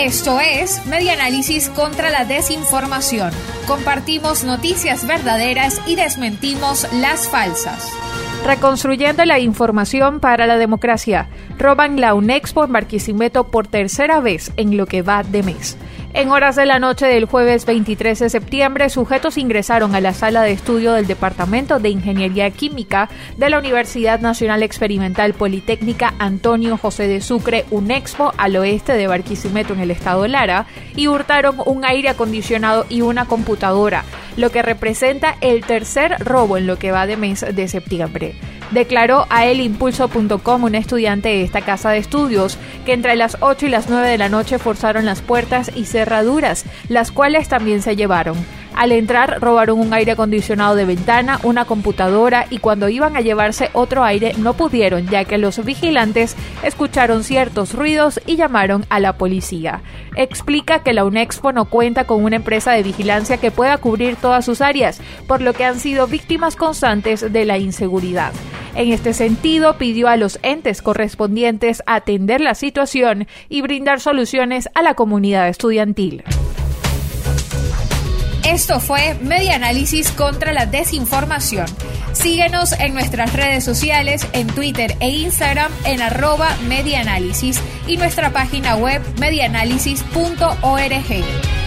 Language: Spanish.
Esto es Media Análisis contra la Desinformación. Compartimos noticias verdaderas y desmentimos las falsas. Reconstruyendo la información para la democracia. Roban la UNEXPO en Barquisimeto por tercera vez en lo que va de mes. En horas de la noche del jueves 23 de septiembre, sujetos ingresaron a la sala de estudio del Departamento de Ingeniería Química de la Universidad Nacional Experimental Politécnica Antonio José de Sucre, UNEXPO, al oeste de Barquisimeto, en el estado Lara, y hurtaron un aire acondicionado y una computadora, lo que representa el tercer robo en lo que va de mes de septiembre declaró a elimpulso.com un estudiante de esta casa de estudios que entre las 8 y las 9 de la noche forzaron las puertas y cerraduras, las cuales también se llevaron. Al entrar robaron un aire acondicionado de ventana, una computadora y cuando iban a llevarse otro aire no pudieron ya que los vigilantes escucharon ciertos ruidos y llamaron a la policía. Explica que la UNEXPO no cuenta con una empresa de vigilancia que pueda cubrir todas sus áreas, por lo que han sido víctimas constantes de la inseguridad. En este sentido, pidió a los entes correspondientes atender la situación y brindar soluciones a la comunidad estudiantil. Esto fue Media Análisis contra la Desinformación. Síguenos en nuestras redes sociales, en Twitter e Instagram en arroba y nuestra página web medianálisis.org.